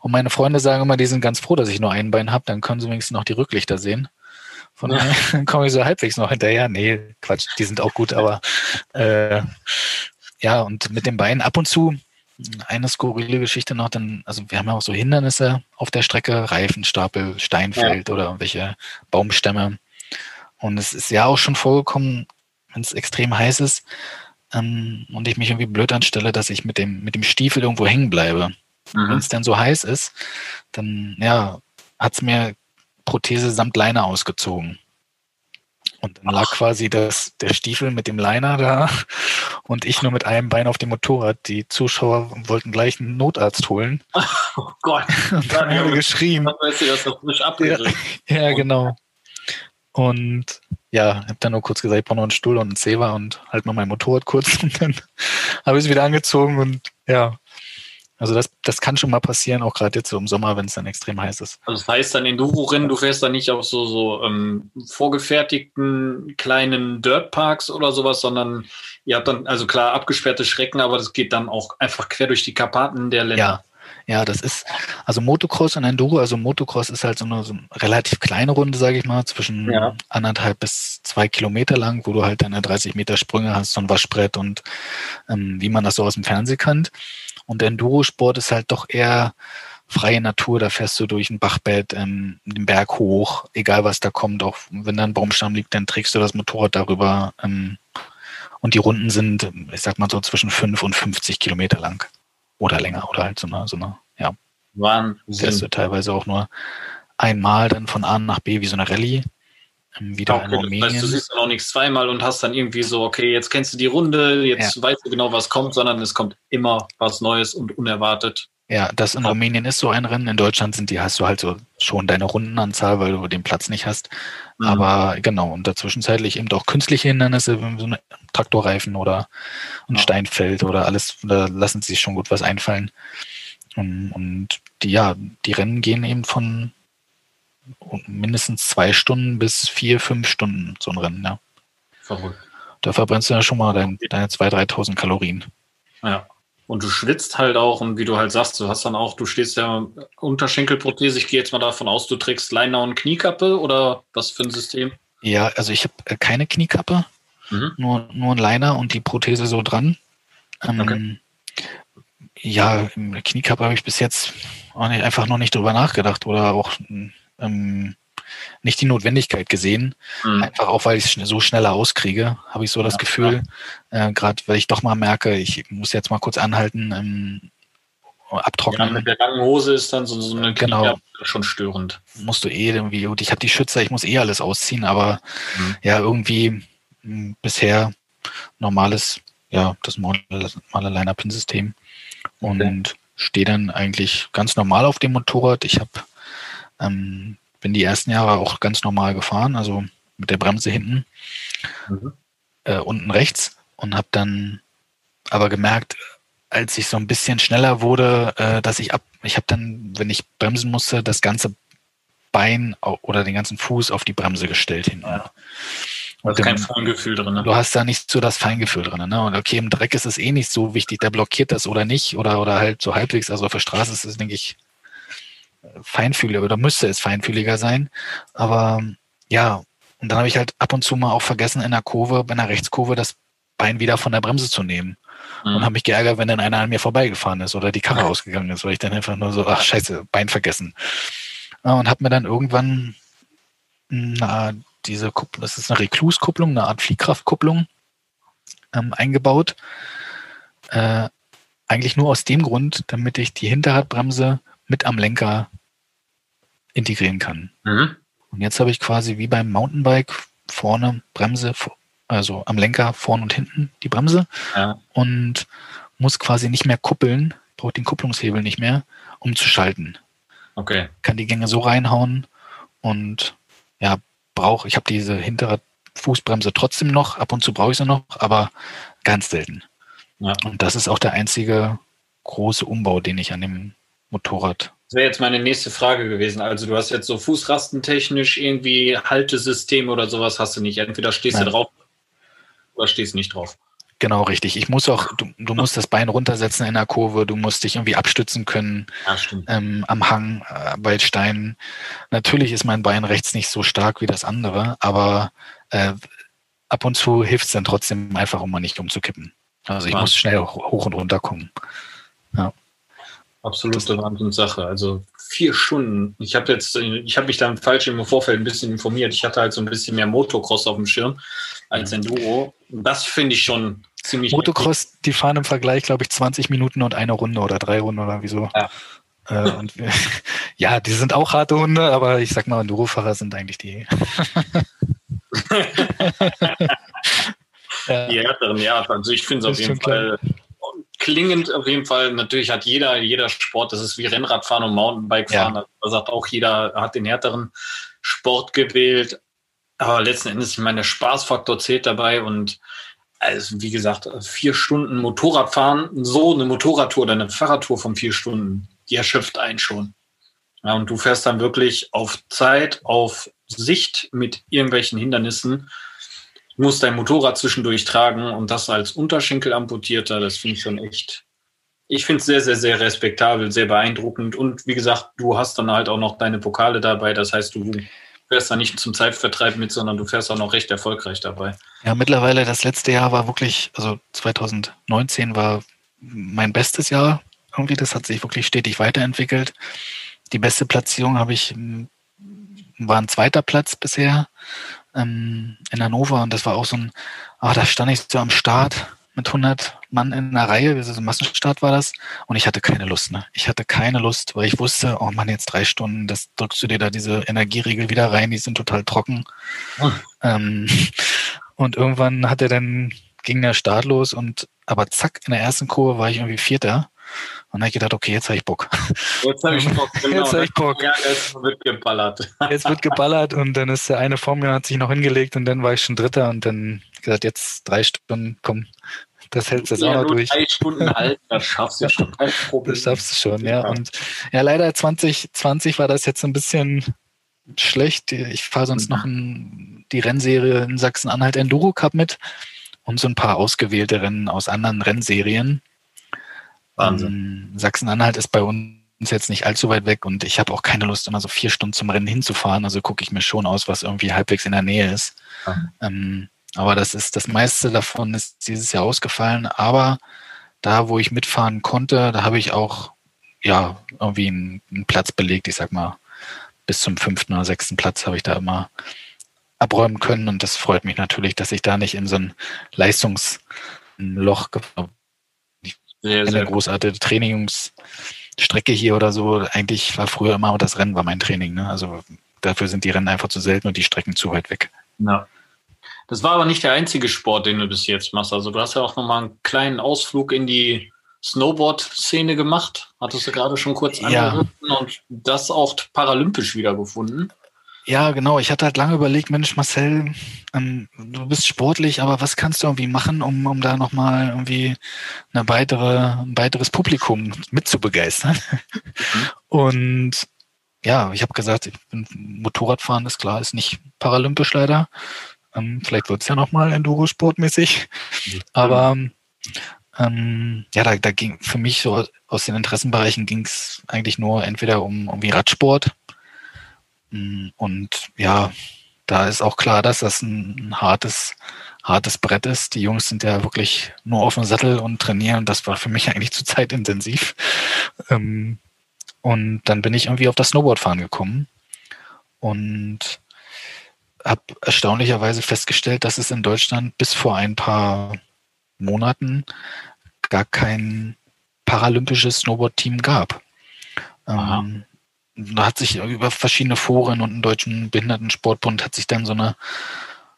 Und meine Freunde sagen immer, die sind ganz froh, dass ich nur ein Bein habe, dann können sie wenigstens noch die Rücklichter sehen. Von daher ja. komme ich so halbwegs noch hinterher. Nee, Quatsch, die sind auch gut, aber äh, ja, und mit den Beinen ab und zu eine skurrile Geschichte noch, dann, also wir haben ja auch so Hindernisse auf der Strecke, Reifenstapel, Steinfeld ja. oder irgendwelche Baumstämme. Und es ist ja auch schon vorgekommen, wenn es extrem heiß ist ähm, und ich mich irgendwie blöd anstelle, dass ich mit dem, mit dem Stiefel irgendwo hängen bleibe. Mhm. Wenn es dann so heiß ist, dann ja, hat es mir Prothese samt Leine ausgezogen. Und dann lag quasi das, der Stiefel mit dem Liner da und ich nur mit einem Bein auf dem Motorrad. Die Zuschauer wollten gleich einen Notarzt holen. Oh Gott. Und dann haben wir geschrien. Weißt du, das doch frisch ja, ja, genau. Und ja, habe dann nur kurz gesagt, ich brauche noch einen Stuhl und einen Zewa und halt mal mein Motorrad kurz und dann habe ich es wieder angezogen und ja, also das, das kann schon mal passieren, auch gerade jetzt so im Sommer, wenn es dann extrem heiß ist. Also das heißt dann Enduro-Rennen, du fährst dann nicht auf so, so ähm, vorgefertigten kleinen Dirtparks oder sowas, sondern ihr habt dann, also klar, abgesperrte Schrecken, aber das geht dann auch einfach quer durch die Karpaten der Länder. Ja. Ja, das ist, also Motocross und Enduro, also Motocross ist halt so eine, so eine relativ kleine Runde, sage ich mal, zwischen ja. anderthalb bis zwei Kilometer lang, wo du halt deine 30 Meter Sprünge hast, so ein Waschbrett und ähm, wie man das so aus dem Fernsehen kennt. Und Enduro-Sport ist halt doch eher freie Natur, da fährst du durch ein Bachbett, ähm, den Berg hoch, egal was da kommt, auch wenn da ein Baumstamm liegt, dann trägst du das Motorrad darüber. Ähm, und die Runden sind, ich sag mal so zwischen 5 und 50 Kilometer lang. Oder länger, oder halt so eine, so eine, ja. Wahnsinn. Du teilweise auch nur einmal dann von A nach B wie so eine Rallye. Ähm, wieder okay, in Rumänien. Das heißt, du siehst dann auch nichts zweimal und hast dann irgendwie so, okay, jetzt kennst du die Runde, jetzt ja. weißt du genau, was kommt, sondern es kommt immer was Neues und unerwartet. Ja, das in Rumänien ist so ein Rennen. In Deutschland sind die, hast du halt so schon deine Rundenanzahl, weil du den Platz nicht hast. Mhm. Aber genau, und dazwischenzeitlich eben auch künstliche Hindernisse, so ein Traktorreifen oder ein ja. Steinfeld oder alles, da lassen sie sich schon gut was einfallen. Und, und die, ja, die Rennen gehen eben von mindestens zwei Stunden bis vier, fünf Stunden so ein Rennen, ja. Verrückt. Da verbrennst du ja schon mal dein, deine 2.000, 3.000 Kalorien. Ja. Und du schwitzt halt auch und wie du halt sagst, du hast dann auch, du stehst ja Unterschenkelprothese. Ich gehe jetzt mal davon aus, du trägst Liner und Kniekappe oder was für ein System? Ja, also ich habe äh, keine Kniekappe, mhm. nur, nur ein Liner und die Prothese so dran. Ähm, okay. Ja, Kniekappe habe ich bis jetzt einfach noch nicht drüber nachgedacht oder auch ähm, nicht die Notwendigkeit gesehen. Mhm. Einfach auch, weil ich es so schneller auskriege, habe ich so das ja, Gefühl, äh, gerade weil ich doch mal merke, ich muss jetzt mal kurz anhalten, ähm, abtrocknen. Ja, mit der langen Hose ist dann so, so eine genau. schon störend. Musst du eh irgendwie, und ich habe die Schützer, ich muss eh alles ausziehen, aber mhm. ja, irgendwie mh, hm, bisher normales, ja, das normale Line-Up-System und okay. stehe dann eigentlich ganz normal auf dem Motorrad. Ich habe ähm, bin die ersten Jahre auch ganz normal gefahren, also mit der Bremse hinten, mhm. äh, unten rechts und habe dann aber gemerkt, als ich so ein bisschen schneller wurde, äh, dass ich ab, ich habe dann, wenn ich bremsen musste, das ganze Bein oder den ganzen Fuß auf die Bremse gestellt hinten. Ja. Und kein Feingefühl drin. Ne? Du hast da nicht so das Feingefühl drin. Ne? Und okay, im Dreck ist es eh nicht so wichtig, der blockiert das oder nicht oder, oder halt so halbwegs. Also auf der Straße ist es, denke ich, feinfühliger oder müsste es feinfühliger sein. Aber ja, und dann habe ich halt ab und zu mal auch vergessen, in der Kurve, bei einer Rechtskurve, das Bein wieder von der Bremse zu nehmen. Mhm. Und habe mich geärgert, wenn dann einer an mir vorbeigefahren ist oder die Karre mhm. ausgegangen ist, weil ich dann einfach nur so, ach scheiße, Bein vergessen. Und habe mir dann irgendwann na, diese Kupplung, das ist eine Rekluskupplung, eine Art Fliehkraftkupplung ähm, eingebaut. Äh, eigentlich nur aus dem Grund, damit ich die Hinterradbremse mit am Lenker integrieren kann. Mhm. Und jetzt habe ich quasi wie beim Mountainbike vorne Bremse, also am Lenker vorne und hinten die Bremse ja. und muss quasi nicht mehr kuppeln, braucht den Kupplungshebel nicht mehr, um zu schalten. Okay. Kann die Gänge so reinhauen und ja, brauche, ich habe diese hintere Fußbremse trotzdem noch, ab und zu brauche ich sie noch, aber ganz selten. Ja. Und das ist auch der einzige große Umbau, den ich an dem Motorrad. Das wäre jetzt meine nächste Frage gewesen. Also du hast jetzt so fußrastentechnisch irgendwie Haltesystem oder sowas hast du nicht. Entweder stehst Nein. du drauf oder stehst nicht drauf. Genau, richtig. Ich muss auch, du, du musst das Bein runtersetzen in der Kurve, du musst dich irgendwie abstützen können ja, ähm, am Hang äh, bei Steinen. Natürlich ist mein Bein rechts nicht so stark wie das andere, aber äh, ab und zu hilft es dann trotzdem einfach, um mal nicht umzukippen. Also ich ja. muss schnell hoch und runter kommen. Ja. Absolute Wahnsinnssache. Also vier Stunden. Ich habe jetzt, ich habe mich dann falsch im Vorfeld ein bisschen informiert. Ich hatte halt so ein bisschen mehr Motocross auf dem Schirm als Enduro. Das finde ich schon ziemlich. Motocross, heftig. die fahren im Vergleich, glaube ich, 20 Minuten und eine Runde oder drei Runden oder wieso. Ja. Äh, und, ja, die sind auch harte Hunde, aber ich sag mal, Enduro-Fahrer sind eigentlich die. Die härteren, ja. Also ich finde es auf jeden Fall. Klar klingend auf jeden Fall. Natürlich hat jeder, jeder Sport, das ist wie Rennradfahren und Mountainbikefahren. Ja. Da sagt auch jeder, hat den härteren Sport gewählt. Aber letzten Endes, ich meine, der Spaßfaktor zählt dabei und also wie gesagt, vier Stunden Motorradfahren, so eine Motorradtour oder eine Fahrradtour von vier Stunden, die erschöpft einen schon. Ja, und du fährst dann wirklich auf Zeit, auf Sicht mit irgendwelchen Hindernissen musst dein Motorrad zwischendurch tragen und das als Unterschenkel amputierter, das finde ich schon echt. Ich finde es sehr, sehr, sehr respektabel, sehr beeindruckend. Und wie gesagt, du hast dann halt auch noch deine Pokale dabei. Das heißt, du fährst da nicht zum Zeitvertreib mit, sondern du fährst auch noch recht erfolgreich dabei. Ja, mittlerweile das letzte Jahr war wirklich, also 2019 war mein bestes Jahr. Irgendwie, das hat sich wirklich stetig weiterentwickelt. Die beste Platzierung habe ich, war ein zweiter Platz bisher ähm, in Hannover und das war auch so ein, ah, da stand ich so am Start mit 100 Mann in einer Reihe, so ein Massenstart war das und ich hatte keine Lust, ne? Ich hatte keine Lust, weil ich wusste, oh Mann, jetzt drei Stunden, das drückst du dir da diese Energieriegel wieder rein, die sind total trocken. Oh. Ähm, und irgendwann hat er dann, ging der Start los und aber zack, in der ersten Kurve war ich irgendwie Vierter und dann habe ich gedacht, okay, jetzt habe ich Bock. Jetzt habe ich Bock, genau. Jetzt habe ich Bock. Ja, jetzt wird geballert. Jetzt wird geballert und dann ist der eine vor mir, hat sich noch hingelegt und dann war ich schon Dritter und dann gesagt, jetzt drei Stunden, komm, das hältst du jetzt ja, auch noch durch. Drei Stunden halten, das schaffst du schon. Kein Problem. Das schaffst du schon, ja. Und ja, leider 2020 war das jetzt ein bisschen schlecht. Ich fahre sonst mhm. noch in die Rennserie in Sachsen-Anhalt Enduro Cup mit und so ein paar ausgewählte Rennen aus anderen Rennserien. Wahnsinn. Ähm, Sachsen-Anhalt ist bei uns jetzt nicht allzu weit weg und ich habe auch keine Lust, immer so vier Stunden zum Rennen hinzufahren. Also gucke ich mir schon aus, was irgendwie halbwegs in der Nähe ist. Ähm, aber das ist das meiste davon ist dieses Jahr ausgefallen. Aber da, wo ich mitfahren konnte, da habe ich auch ja irgendwie einen, einen, Platz belegt. Ich sag mal, bis zum fünften oder sechsten Platz habe ich da immer abräumen können und das freut mich natürlich, dass ich da nicht in so ein Leistungsloch sehr, eine sehr großartige Trainingsstrecke hier oder so. Eigentlich war früher immer das Rennen war mein Training. Ne? Also dafür sind die Rennen einfach zu selten und die Strecken zu weit weg. Ja. Das war aber nicht der einzige Sport, den du bis jetzt machst. Also du hast ja auch nochmal einen kleinen Ausflug in die Snowboard-Szene gemacht. Hattest du gerade schon kurz angerissen ja. und das auch paralympisch wiedergefunden. Ja, genau. Ich hatte halt lange überlegt, Mensch, Marcel, ähm, du bist sportlich, aber was kannst du irgendwie machen, um, um da nochmal irgendwie eine weitere, ein weiteres Publikum mitzubegeistern? Mhm. Und ja, ich habe gesagt, ich bin Motorradfahren, ist klar, ist nicht paralympisch leider. Ähm, vielleicht wird es ja nochmal Enduro-Sportmäßig. Aber ähm, ja, da, da ging für mich so aus den Interessenbereichen ging es eigentlich nur entweder um, um Radsport. Mm, und ja, da ist auch klar, dass das ein, hartes, hartes Brett ist. Die Jungs sind ja wirklich nur auf dem Sattel und trainieren. Das war für mich eigentlich zu zeitintensiv. Ähm, und dann bin ich irgendwie auf das Snowboardfahren gekommen und habe erstaunlicherweise festgestellt, dass es in Deutschland bis vor ein paar Monaten gar kein paralympisches Snowboard-Team gab. Ähm, da hat sich über verschiedene Foren und einen deutschen Behindertensportbund hat sich dann so eine,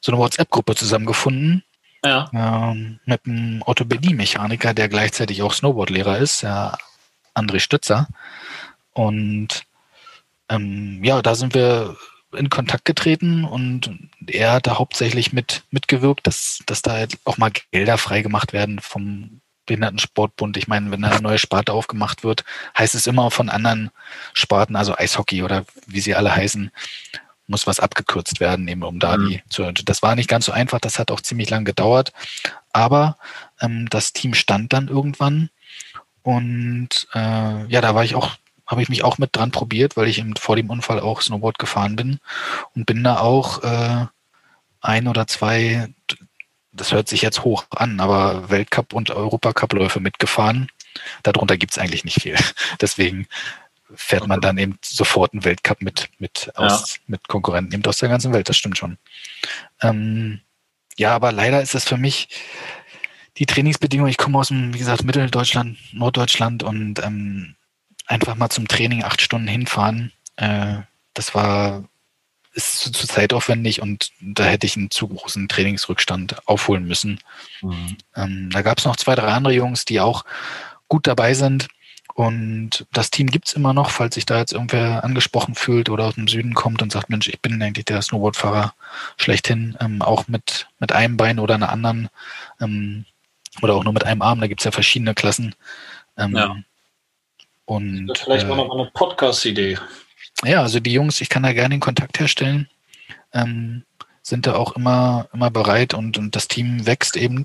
so eine WhatsApp-Gruppe zusammengefunden. Ja. Ähm, mit einem Orthopädie-Mechaniker, der gleichzeitig auch Snowboardlehrer ist, der André Stützer. Und ähm, ja, da sind wir in Kontakt getreten und er hat da hauptsächlich mit mitgewirkt, dass, dass da halt auch mal Gelder freigemacht werden vom Behindertensportbund. Ich meine, wenn eine neue Sparte aufgemacht wird, heißt es immer von anderen Sparten, also Eishockey oder wie sie alle heißen, muss was abgekürzt werden, eben um da mhm. die zu. Das war nicht ganz so einfach, das hat auch ziemlich lang gedauert. Aber ähm, das Team stand dann irgendwann und äh, ja, da war ich auch habe ich mich auch mit dran probiert, weil ich eben vor dem Unfall auch Snowboard gefahren bin und bin da auch äh, ein oder zwei, das hört sich jetzt hoch an, aber Weltcup- und Europacup-Läufe mitgefahren. Darunter gibt's eigentlich nicht viel. Deswegen fährt man dann eben sofort einen Weltcup mit, mit, aus, ja. mit Konkurrenten eben aus der ganzen Welt, das stimmt schon. Ähm, ja, aber leider ist das für mich die Trainingsbedingungen. Ich komme aus dem, wie gesagt, Mitteldeutschland, Norddeutschland und ähm, einfach mal zum Training acht Stunden hinfahren, äh, das war ist zu, zu zeitaufwendig und da hätte ich einen zu großen Trainingsrückstand aufholen müssen. Mhm. Ähm, da gab es noch zwei, drei andere Jungs, die auch gut dabei sind. Und das Team gibt's immer noch, falls sich da jetzt irgendwer angesprochen fühlt oder aus dem Süden kommt und sagt, Mensch, ich bin eigentlich der Snowboardfahrer schlechthin, ähm, auch mit, mit einem Bein oder einer anderen ähm, oder auch nur mit einem Arm, da gibt's ja verschiedene Klassen. Ähm, ja. Und, vielleicht äh, mal noch eine Podcast-Idee. Ja, also die Jungs, ich kann da gerne den Kontakt herstellen, ähm, sind da auch immer, immer bereit und, und das Team wächst eben.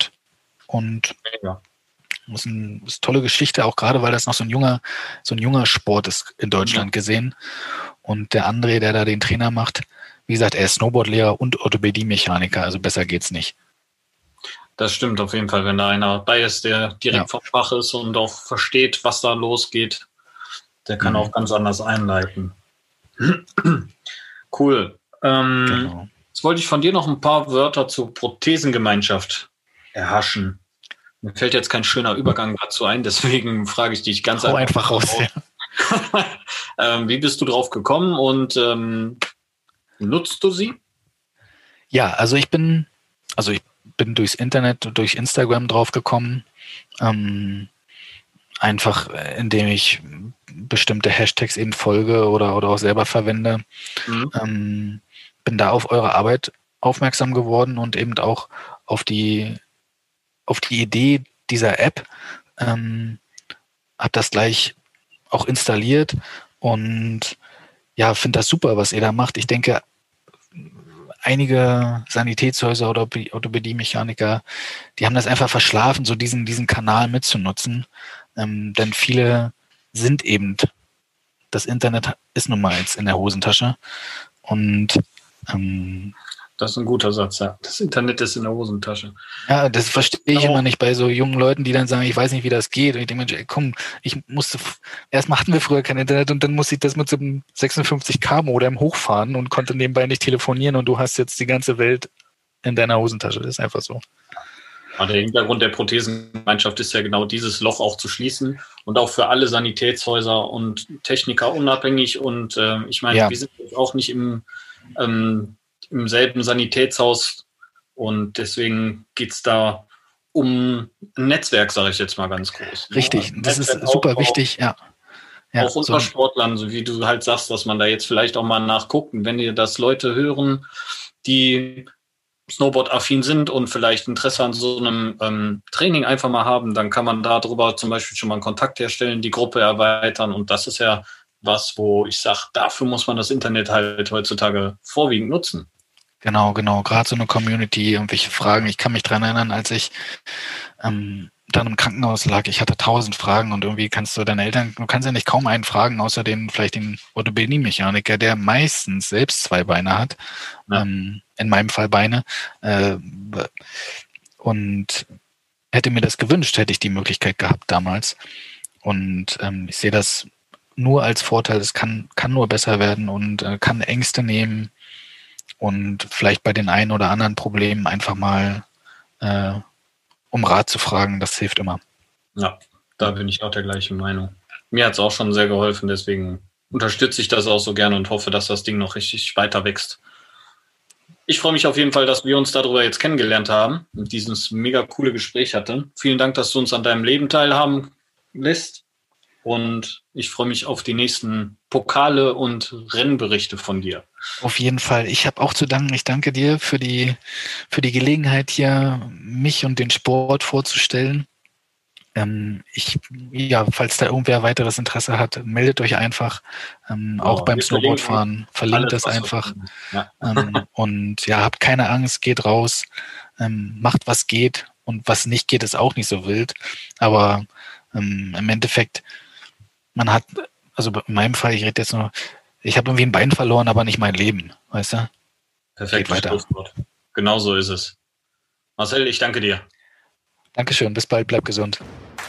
Und ja. das ist, eine, ist eine tolle Geschichte, auch gerade weil das noch so ein junger, so ein junger Sport ist in Deutschland ja. gesehen. Und der André, der da den Trainer macht, wie gesagt, er ist Snowboardlehrer und Orthopädie-Mechaniker, also besser geht's nicht. Das stimmt auf jeden Fall, wenn da einer bei ist, der direkt ja. vom Fach ist und auch versteht, was da losgeht. Der kann mhm. auch ganz anders einleiten. cool. Ähm, genau. Jetzt wollte ich von dir noch ein paar Wörter zur Prothesengemeinschaft erhaschen. Mir fällt jetzt kein schöner Übergang dazu ein, deswegen frage ich dich ganz Hau einfach, raus. Ja. ähm, wie bist du drauf gekommen und ähm, nutzt du sie? Ja, also ich bin, also ich bin durchs Internet, durch Instagram drauf gekommen. Ähm, einfach äh, indem ich bestimmte Hashtags eben folge oder, oder auch selber verwende. Mhm. Ähm, bin da auf eure Arbeit aufmerksam geworden und eben auch auf die, auf die Idee dieser App. Ähm, habe das gleich auch installiert und ja, finde das super, was ihr da macht. Ich denke, einige Sanitätshäuser oder Orthopädie-Mechaniker, die haben das einfach verschlafen, so diesen, diesen Kanal mitzunutzen. Ähm, denn viele sind eben, das Internet ist nun mal jetzt in der Hosentasche. Und ähm, das ist ein guter Satz, ja. Das Internet ist in der Hosentasche. Ja, das verstehe ich genau. immer nicht bei so jungen Leuten, die dann sagen, ich weiß nicht, wie das geht. Und ich denke, Mensch, komm, ich musste, erstmal hatten wir früher kein Internet und dann musste ich das mit so einem 56k Modem hochfahren und konnte nebenbei nicht telefonieren und du hast jetzt die ganze Welt in deiner Hosentasche. Das ist einfach so. Ja, der Hintergrund der Prothesengemeinschaft ist ja genau dieses Loch auch zu schließen und auch für alle Sanitätshäuser und Techniker unabhängig. Und äh, ich meine, ja. wir sind auch nicht im, ähm, im selben Sanitätshaus und deswegen geht es da um ein Netzwerk, sage ich jetzt mal ganz groß. Ne? Richtig, ja, das ist super wichtig, ja. ja. Auch unter so. Sportlern, so wie du halt sagst, dass man da jetzt vielleicht auch mal nachguckt. Und wenn ihr das Leute hören, die Snowboard-affin sind und vielleicht Interesse an so einem ähm, Training einfach mal haben, dann kann man darüber zum Beispiel schon mal einen Kontakt herstellen, die Gruppe erweitern und das ist ja was, wo ich sage, dafür muss man das Internet halt heutzutage vorwiegend nutzen. Genau, genau. Gerade so eine Community, irgendwelche Fragen. Ich kann mich dran erinnern, als ich ähm, dann im Krankenhaus lag, ich hatte tausend Fragen und irgendwie kannst du deine Eltern, du kannst ja nicht kaum einen fragen, außer den vielleicht den Orthopädie-Mechaniker, der meistens selbst zwei Beine hat. Ja. Ähm, in meinem Fall Beine. Äh, und hätte mir das gewünscht, hätte ich die Möglichkeit gehabt damals. Und ähm, ich sehe das nur als Vorteil, es kann, kann nur besser werden und äh, kann Ängste nehmen und vielleicht bei den einen oder anderen Problemen einfach mal äh, um Rat zu fragen, das hilft immer. Ja, da bin ich auch der gleichen Meinung. Mir hat es auch schon sehr geholfen, deswegen unterstütze ich das auch so gerne und hoffe, dass das Ding noch richtig weiter wächst. Ich freue mich auf jeden Fall, dass wir uns darüber jetzt kennengelernt haben und dieses mega coole Gespräch hatten. Vielen Dank, dass du uns an deinem Leben teilhaben lässt. Und ich freue mich auf die nächsten Pokale und Rennberichte von dir. Auf jeden Fall. Ich habe auch zu danken. Ich danke dir für die, für die Gelegenheit, hier mich und den Sport vorzustellen. Ähm, ich, ja, falls da irgendwer weiteres Interesse hat, meldet euch einfach. Ähm, oh, auch beim Snowboardfahren. Verlinkt das einfach. Ja. Ähm, und ja, habt keine Angst, geht raus, ähm, macht was geht und was nicht geht, ist auch nicht so wild. Aber ähm, im Endeffekt man hat, also in meinem Fall, ich rede jetzt nur, ich habe irgendwie ein Bein verloren, aber nicht mein Leben, weißt du? Perfekt, weiter. Genau so ist es. Marcel, ich danke dir. Dankeschön, bis bald, bleib gesund.